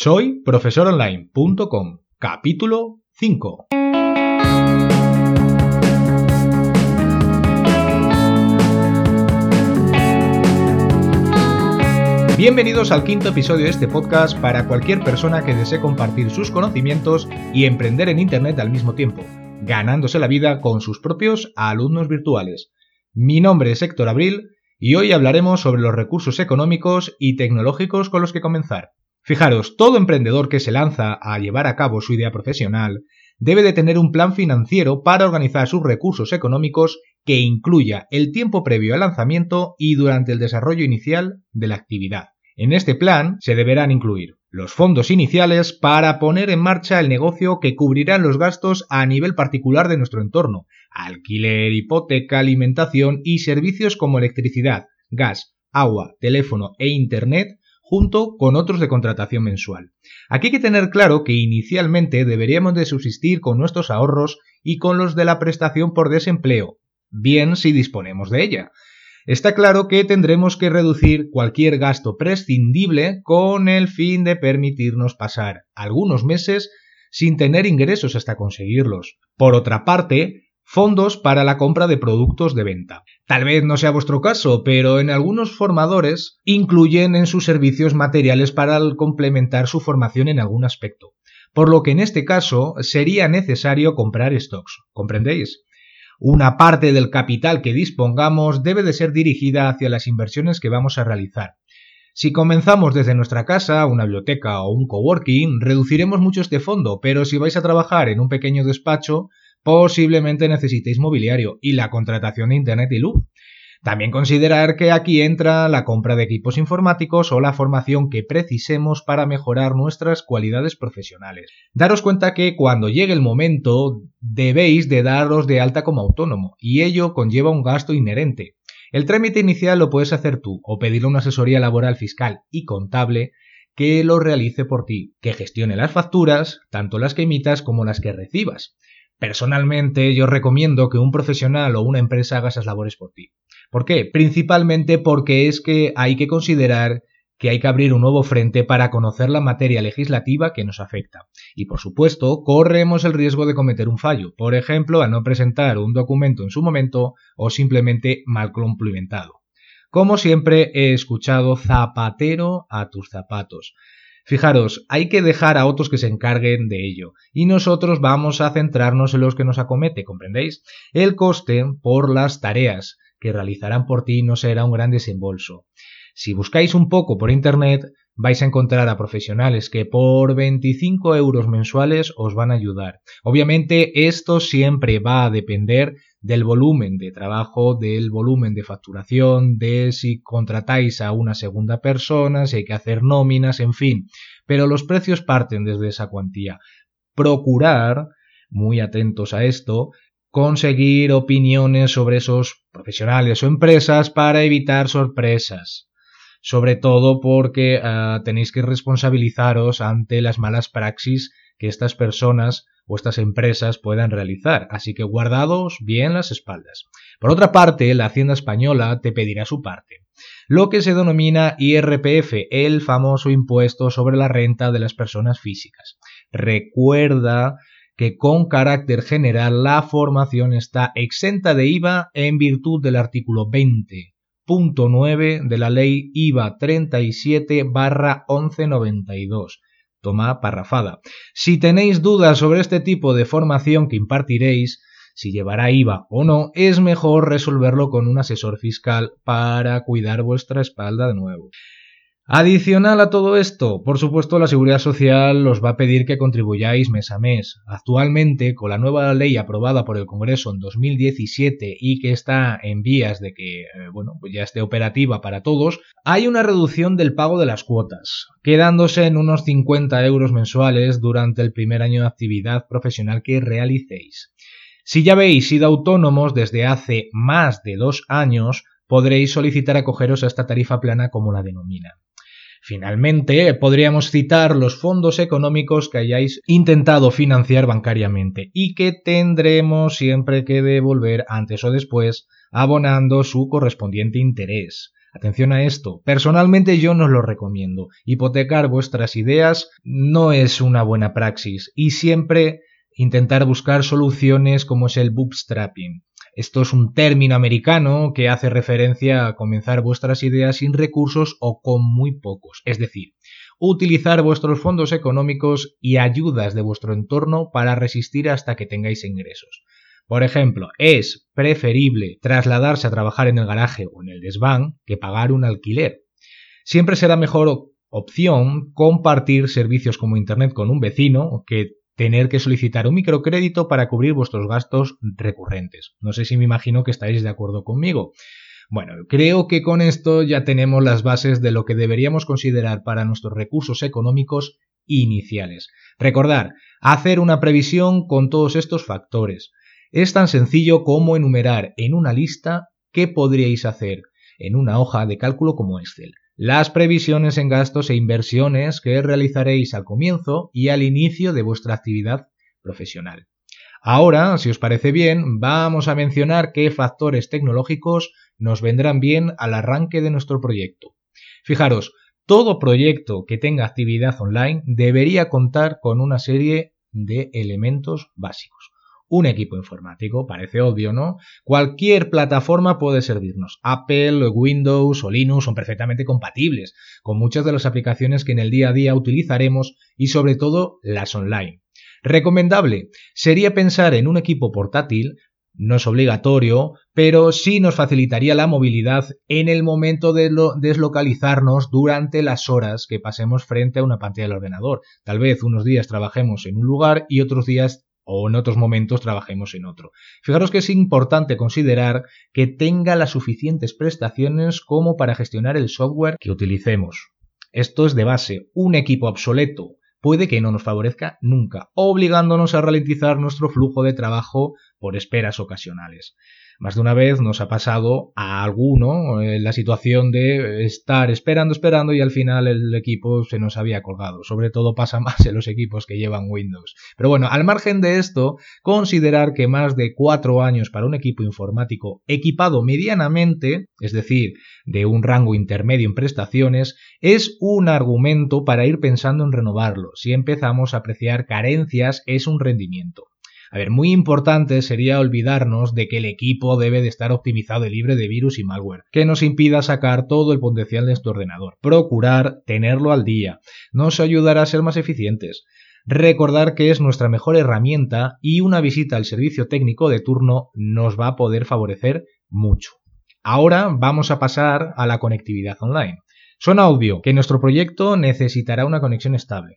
Soy profesoronline.com, capítulo 5. Bienvenidos al quinto episodio de este podcast para cualquier persona que desee compartir sus conocimientos y emprender en Internet al mismo tiempo, ganándose la vida con sus propios alumnos virtuales. Mi nombre es Héctor Abril y hoy hablaremos sobre los recursos económicos y tecnológicos con los que comenzar. Fijaros, todo emprendedor que se lanza a llevar a cabo su idea profesional debe de tener un plan financiero para organizar sus recursos económicos que incluya el tiempo previo al lanzamiento y durante el desarrollo inicial de la actividad. En este plan se deberán incluir los fondos iniciales para poner en marcha el negocio que cubrirán los gastos a nivel particular de nuestro entorno, alquiler, hipoteca, alimentación y servicios como electricidad, gas, agua, teléfono e Internet junto con otros de contratación mensual. Aquí hay que tener claro que inicialmente deberíamos de subsistir con nuestros ahorros y con los de la prestación por desempleo, bien si disponemos de ella. Está claro que tendremos que reducir cualquier gasto prescindible con el fin de permitirnos pasar algunos meses sin tener ingresos hasta conseguirlos. Por otra parte, fondos para la compra de productos de venta. Tal vez no sea vuestro caso, pero en algunos formadores incluyen en sus servicios materiales para complementar su formación en algún aspecto. Por lo que en este caso sería necesario comprar stocks. ¿Comprendéis? Una parte del capital que dispongamos debe de ser dirigida hacia las inversiones que vamos a realizar. Si comenzamos desde nuestra casa, una biblioteca o un coworking, reduciremos mucho este fondo, pero si vais a trabajar en un pequeño despacho, posiblemente necesitéis mobiliario y la contratación de Internet y luz. También considerar que aquí entra la compra de equipos informáticos o la formación que precisemos para mejorar nuestras cualidades profesionales. Daros cuenta que cuando llegue el momento debéis de daros de alta como autónomo y ello conlleva un gasto inherente. El trámite inicial lo puedes hacer tú o pedirle una asesoría laboral fiscal y contable que lo realice por ti, que gestione las facturas, tanto las que emitas como las que recibas. Personalmente yo recomiendo que un profesional o una empresa haga esas labores por ti. ¿Por qué? Principalmente porque es que hay que considerar que hay que abrir un nuevo frente para conocer la materia legislativa que nos afecta. Y por supuesto, corremos el riesgo de cometer un fallo, por ejemplo, a no presentar un documento en su momento o simplemente mal complementado. Como siempre he escuchado zapatero a tus zapatos. Fijaros, hay que dejar a otros que se encarguen de ello, y nosotros vamos a centrarnos en los que nos acomete, ¿comprendéis? El coste por las tareas que realizarán por ti no será un gran desembolso. Si buscáis un poco por Internet, vais a encontrar a profesionales que por 25 euros mensuales os van a ayudar. Obviamente esto siempre va a depender del volumen de trabajo, del volumen de facturación, de si contratáis a una segunda persona, si hay que hacer nóminas, en fin. Pero los precios parten desde esa cuantía. Procurar, muy atentos a esto, conseguir opiniones sobre esos profesionales o empresas para evitar sorpresas. Sobre todo porque uh, tenéis que responsabilizaros ante las malas praxis que estas personas o estas empresas puedan realizar, así que guardados bien las espaldas. Por otra parte, la Hacienda Española te pedirá su parte, lo que se denomina IRPF, el famoso impuesto sobre la renta de las personas físicas. Recuerda que con carácter general la formación está exenta de IVA en virtud del artículo 20.9 de la ley IVA 37 1192 toma parrafada. Si tenéis dudas sobre este tipo de formación que impartiréis, si llevará IVA o no, es mejor resolverlo con un asesor fiscal para cuidar vuestra espalda de nuevo. Adicional a todo esto, por supuesto, la Seguridad Social os va a pedir que contribuyáis mes a mes. Actualmente, con la nueva ley aprobada por el Congreso en 2017 y que está en vías de que, eh, bueno, pues ya esté operativa para todos, hay una reducción del pago de las cuotas, quedándose en unos 50 euros mensuales durante el primer año de actividad profesional que realicéis. Si ya habéis sido autónomos desde hace más de dos años, podréis solicitar acogeros a esta tarifa plana como la denomina. Finalmente, podríamos citar los fondos económicos que hayáis intentado financiar bancariamente y que tendremos siempre que devolver antes o después abonando su correspondiente interés. Atención a esto, personalmente yo no lo recomiendo. Hipotecar vuestras ideas no es una buena praxis y siempre intentar buscar soluciones como es el bootstrapping. Esto es un término americano que hace referencia a comenzar vuestras ideas sin recursos o con muy pocos. Es decir, utilizar vuestros fondos económicos y ayudas de vuestro entorno para resistir hasta que tengáis ingresos. Por ejemplo, es preferible trasladarse a trabajar en el garaje o en el desván que pagar un alquiler. Siempre será mejor opción compartir servicios como Internet con un vecino que tener que solicitar un microcrédito para cubrir vuestros gastos recurrentes. No sé si me imagino que estáis de acuerdo conmigo. Bueno, creo que con esto ya tenemos las bases de lo que deberíamos considerar para nuestros recursos económicos iniciales. Recordar, hacer una previsión con todos estos factores. Es tan sencillo como enumerar en una lista qué podríais hacer en una hoja de cálculo como Excel. Las previsiones en gastos e inversiones que realizaréis al comienzo y al inicio de vuestra actividad profesional. Ahora, si os parece bien, vamos a mencionar qué factores tecnológicos nos vendrán bien al arranque de nuestro proyecto. Fijaros, todo proyecto que tenga actividad online debería contar con una serie de elementos básicos. Un equipo informático, parece obvio, ¿no? Cualquier plataforma puede servirnos. Apple, Windows o Linux son perfectamente compatibles con muchas de las aplicaciones que en el día a día utilizaremos y sobre todo las online. Recomendable sería pensar en un equipo portátil no es obligatorio, pero sí nos facilitaría la movilidad en el momento de deslocalizarnos durante las horas que pasemos frente a una pantalla del ordenador. Tal vez unos días trabajemos en un lugar y otros días o en otros momentos trabajemos en otro. Fijaros que es importante considerar que tenga las suficientes prestaciones como para gestionar el software que utilicemos. Esto es de base. Un equipo obsoleto puede que no nos favorezca nunca, obligándonos a ralentizar nuestro flujo de trabajo por esperas ocasionales. Más de una vez nos ha pasado a alguno en la situación de estar esperando, esperando y al final el equipo se nos había colgado. Sobre todo pasa más en los equipos que llevan Windows. Pero bueno, al margen de esto, considerar que más de cuatro años para un equipo informático equipado medianamente, es decir, de un rango intermedio en prestaciones, es un argumento para ir pensando en renovarlo. Si empezamos a apreciar carencias, es un rendimiento. A ver, muy importante sería olvidarnos de que el equipo debe de estar optimizado y libre de virus y malware, que nos impida sacar todo el potencial de nuestro ordenador. Procurar tenerlo al día nos ayudará a ser más eficientes. Recordar que es nuestra mejor herramienta y una visita al servicio técnico de turno nos va a poder favorecer mucho. Ahora vamos a pasar a la conectividad online. Suena obvio que nuestro proyecto necesitará una conexión estable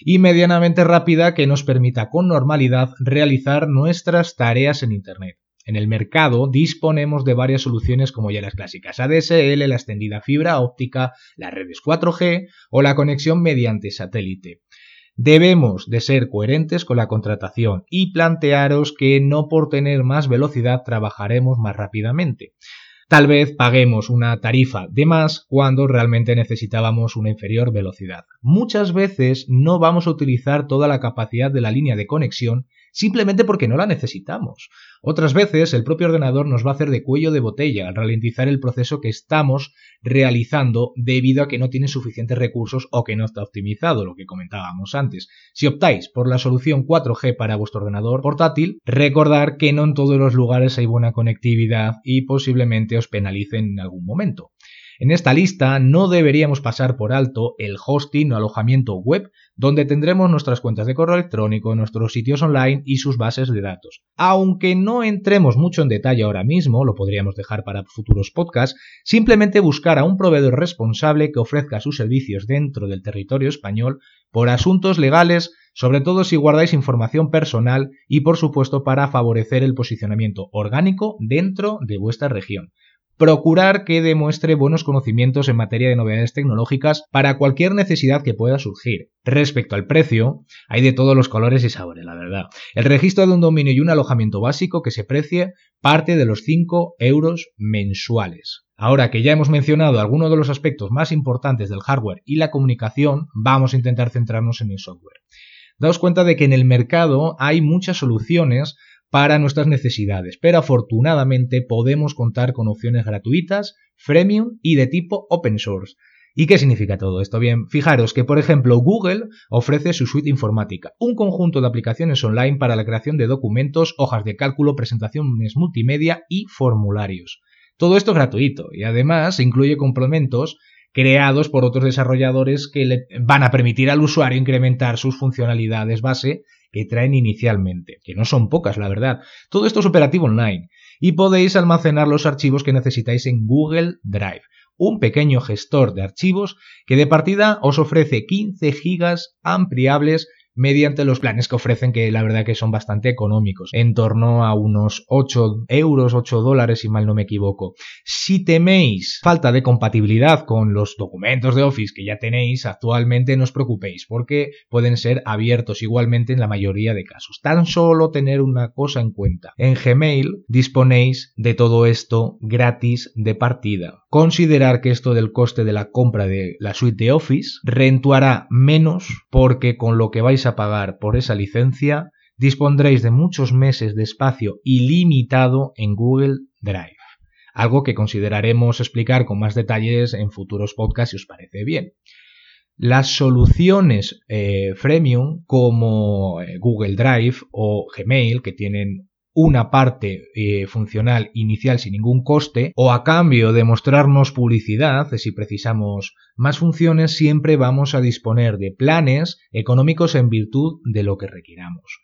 y medianamente rápida que nos permita con normalidad realizar nuestras tareas en Internet. En el mercado disponemos de varias soluciones como ya las clásicas ADSL, la extendida fibra óptica, las redes 4G o la conexión mediante satélite. Debemos de ser coherentes con la contratación y plantearos que no por tener más velocidad trabajaremos más rápidamente tal vez paguemos una tarifa de más cuando realmente necesitábamos una inferior velocidad. Muchas veces no vamos a utilizar toda la capacidad de la línea de conexión simplemente porque no la necesitamos. Otras veces el propio ordenador nos va a hacer de cuello de botella al ralentizar el proceso que estamos realizando debido a que no tiene suficientes recursos o que no está optimizado, lo que comentábamos antes. Si optáis por la solución 4G para vuestro ordenador portátil, recordar que no en todos los lugares hay buena conectividad y posiblemente os penalicen en algún momento. En esta lista no deberíamos pasar por alto el hosting o alojamiento web, donde tendremos nuestras cuentas de correo electrónico, nuestros sitios online y sus bases de datos. Aunque no entremos mucho en detalle ahora mismo, lo podríamos dejar para futuros podcasts, simplemente buscar a un proveedor responsable que ofrezca sus servicios dentro del territorio español por asuntos legales, sobre todo si guardáis información personal y por supuesto para favorecer el posicionamiento orgánico dentro de vuestra región procurar que demuestre buenos conocimientos en materia de novedades tecnológicas para cualquier necesidad que pueda surgir. Respecto al precio, hay de todos los colores y sabores, la verdad. El registro de un dominio y un alojamiento básico que se precie parte de los 5 euros mensuales. Ahora que ya hemos mencionado algunos de los aspectos más importantes del hardware y la comunicación, vamos a intentar centrarnos en el software. Daos cuenta de que en el mercado hay muchas soluciones para nuestras necesidades, pero afortunadamente podemos contar con opciones gratuitas, freemium y de tipo open source. ¿Y qué significa todo esto? Bien, fijaros que, por ejemplo, Google ofrece su suite informática, un conjunto de aplicaciones online para la creación de documentos, hojas de cálculo, presentaciones multimedia y formularios. Todo esto es gratuito y además incluye complementos creados por otros desarrolladores que le van a permitir al usuario incrementar sus funcionalidades base que traen inicialmente, que no son pocas, la verdad. Todo esto es operativo online y podéis almacenar los archivos que necesitáis en Google Drive un pequeño gestor de archivos que de partida os ofrece 15 gigas ampliables mediante los planes que ofrecen, que la verdad que son bastante económicos, en torno a unos 8 euros, 8 dólares, si mal no me equivoco. Si teméis falta de compatibilidad con los documentos de Office que ya tenéis actualmente, no os preocupéis, porque pueden ser abiertos igualmente en la mayoría de casos. Tan solo tener una cosa en cuenta. En Gmail disponéis de todo esto gratis de partida. Considerar que esto del coste de la compra de la suite de Office rentuará menos porque con lo que vais a pagar por esa licencia, dispondréis de muchos meses de espacio ilimitado en Google Drive. Algo que consideraremos explicar con más detalles en futuros podcasts si os parece bien. Las soluciones eh, freemium como eh, Google Drive o Gmail, que tienen una parte eh, funcional inicial sin ningún coste o a cambio de mostrarnos publicidad, si precisamos más funciones, siempre vamos a disponer de planes económicos en virtud de lo que requiramos.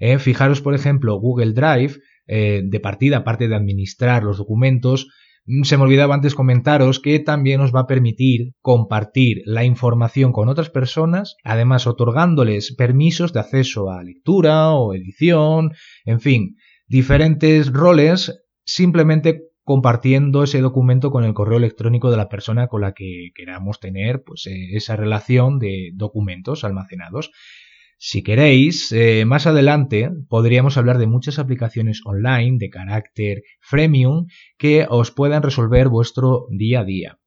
Eh, fijaros, por ejemplo, Google Drive, eh, de partida, aparte de administrar los documentos, mm, se me olvidaba antes comentaros que también nos va a permitir compartir la información con otras personas, además otorgándoles permisos de acceso a lectura o edición, en fin, diferentes roles simplemente compartiendo ese documento con el correo electrónico de la persona con la que queramos tener pues, eh, esa relación de documentos almacenados. Si queréis, eh, más adelante podríamos hablar de muchas aplicaciones online de carácter freemium que os puedan resolver vuestro día a día.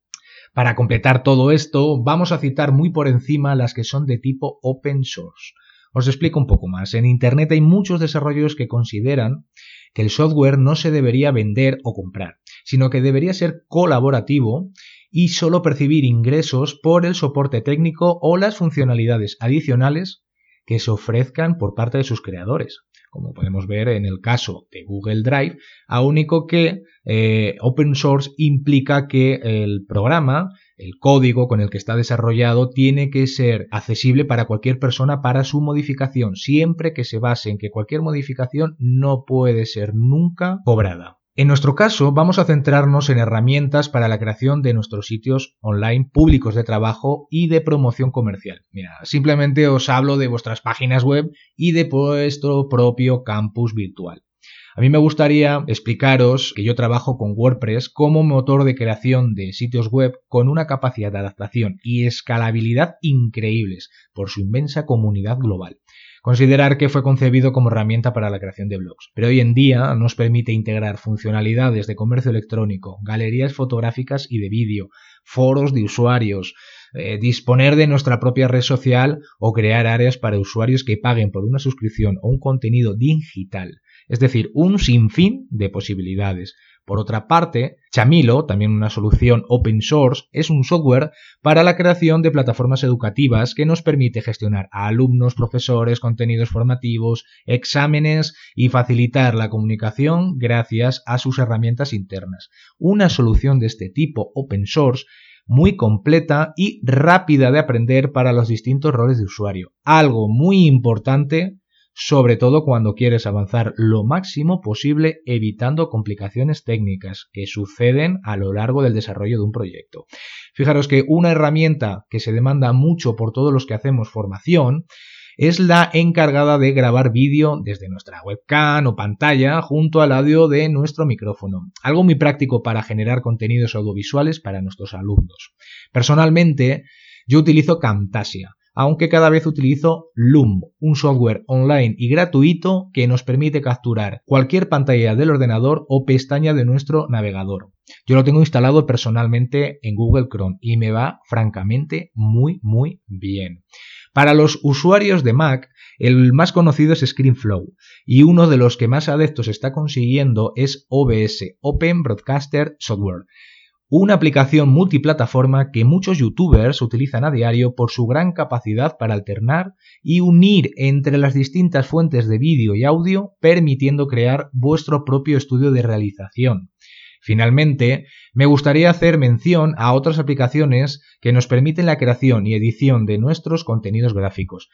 Para completar todo esto, vamos a citar muy por encima las que son de tipo open source. Os explico un poco más. En Internet hay muchos desarrollos que consideran que el software no se debería vender o comprar, sino que debería ser colaborativo y solo percibir ingresos por el soporte técnico o las funcionalidades adicionales que se ofrezcan por parte de sus creadores. Como podemos ver en el caso de Google Drive, a único que eh, open source implica que el programa el código con el que está desarrollado tiene que ser accesible para cualquier persona para su modificación, siempre que se base en que cualquier modificación no puede ser nunca cobrada. En nuestro caso, vamos a centrarnos en herramientas para la creación de nuestros sitios online públicos de trabajo y de promoción comercial. Mira, simplemente os hablo de vuestras páginas web y de vuestro propio campus virtual. A mí me gustaría explicaros que yo trabajo con WordPress como motor de creación de sitios web con una capacidad de adaptación y escalabilidad increíbles por su inmensa comunidad global. Considerar que fue concebido como herramienta para la creación de blogs, pero hoy en día nos permite integrar funcionalidades de comercio electrónico, galerías fotográficas y de vídeo, foros de usuarios, eh, disponer de nuestra propia red social o crear áreas para usuarios que paguen por una suscripción o un contenido digital es decir, un sinfín de posibilidades. Por otra parte, Chamilo, también una solución open source, es un software para la creación de plataformas educativas que nos permite gestionar a alumnos, profesores, contenidos formativos, exámenes y facilitar la comunicación gracias a sus herramientas internas. Una solución de este tipo open source muy completa y rápida de aprender para los distintos roles de usuario. Algo muy importante sobre todo cuando quieres avanzar lo máximo posible evitando complicaciones técnicas que suceden a lo largo del desarrollo de un proyecto. Fijaros que una herramienta que se demanda mucho por todos los que hacemos formación es la encargada de grabar vídeo desde nuestra webcam o pantalla junto al audio de nuestro micrófono. Algo muy práctico para generar contenidos audiovisuales para nuestros alumnos. Personalmente, yo utilizo Camtasia aunque cada vez utilizo Loom, un software online y gratuito que nos permite capturar cualquier pantalla del ordenador o pestaña de nuestro navegador. Yo lo tengo instalado personalmente en Google Chrome y me va francamente muy muy bien. Para los usuarios de Mac, El más conocido es ScreenFlow y uno de los que más adeptos está consiguiendo es OBS, Open Broadcaster Software una aplicación multiplataforma que muchos youtubers utilizan a diario por su gran capacidad para alternar y unir entre las distintas fuentes de vídeo y audio, permitiendo crear vuestro propio estudio de realización. Finalmente, me gustaría hacer mención a otras aplicaciones que nos permiten la creación y edición de nuestros contenidos gráficos.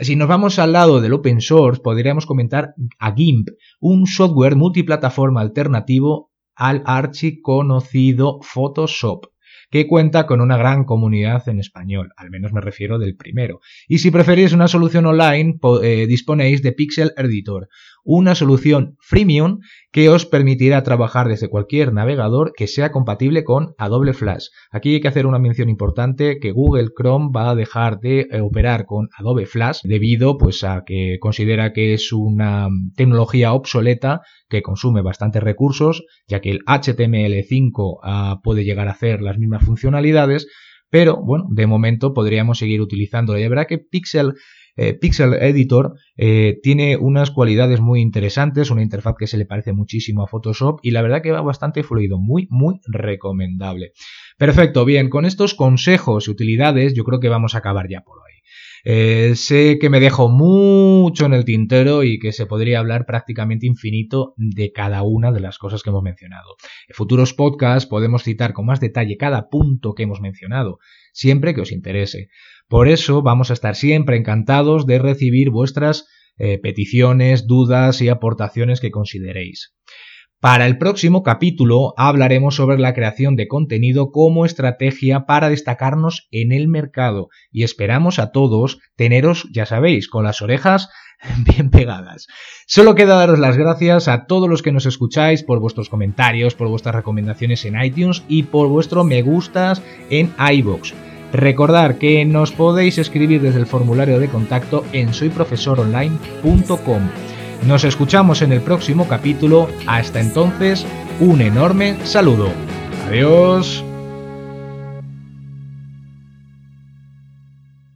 Si nos vamos al lado del open source, podríamos comentar a GIMP, un software multiplataforma alternativo al archiconocido Photoshop que cuenta con una gran comunidad en español, al menos me refiero del primero. Y si preferís una solución online, eh, disponéis de Pixel Editor, una solución freemium que os permitirá trabajar desde cualquier navegador que sea compatible con Adobe Flash. Aquí hay que hacer una mención importante que Google Chrome va a dejar de eh, operar con Adobe Flash debido pues a que considera que es una tecnología obsoleta que consume bastantes recursos, ya que el HTML5 ah, puede llegar a hacer las mismas funcionalidades, pero bueno, de momento podríamos seguir utilizando. Y verdad que Pixel eh, Pixel Editor eh, tiene unas cualidades muy interesantes, una interfaz que se le parece muchísimo a Photoshop y la verdad que va bastante fluido, muy, muy recomendable. Perfecto, bien, con estos consejos y utilidades yo creo que vamos a acabar ya por hoy. Eh, sé que me dejo mucho en el tintero y que se podría hablar prácticamente infinito de cada una de las cosas que hemos mencionado. En futuros podcasts podemos citar con más detalle cada punto que hemos mencionado, siempre que os interese. Por eso vamos a estar siempre encantados de recibir vuestras eh, peticiones, dudas y aportaciones que consideréis. Para el próximo capítulo hablaremos sobre la creación de contenido como estrategia para destacarnos en el mercado y esperamos a todos teneros, ya sabéis, con las orejas bien pegadas. Solo queda daros las gracias a todos los que nos escucháis por vuestros comentarios, por vuestras recomendaciones en iTunes y por vuestro me gustas en iBox. Recordar que nos podéis escribir desde el formulario de contacto en soyprofesoronline.com. Nos escuchamos en el próximo capítulo. Hasta entonces, un enorme saludo. Adiós.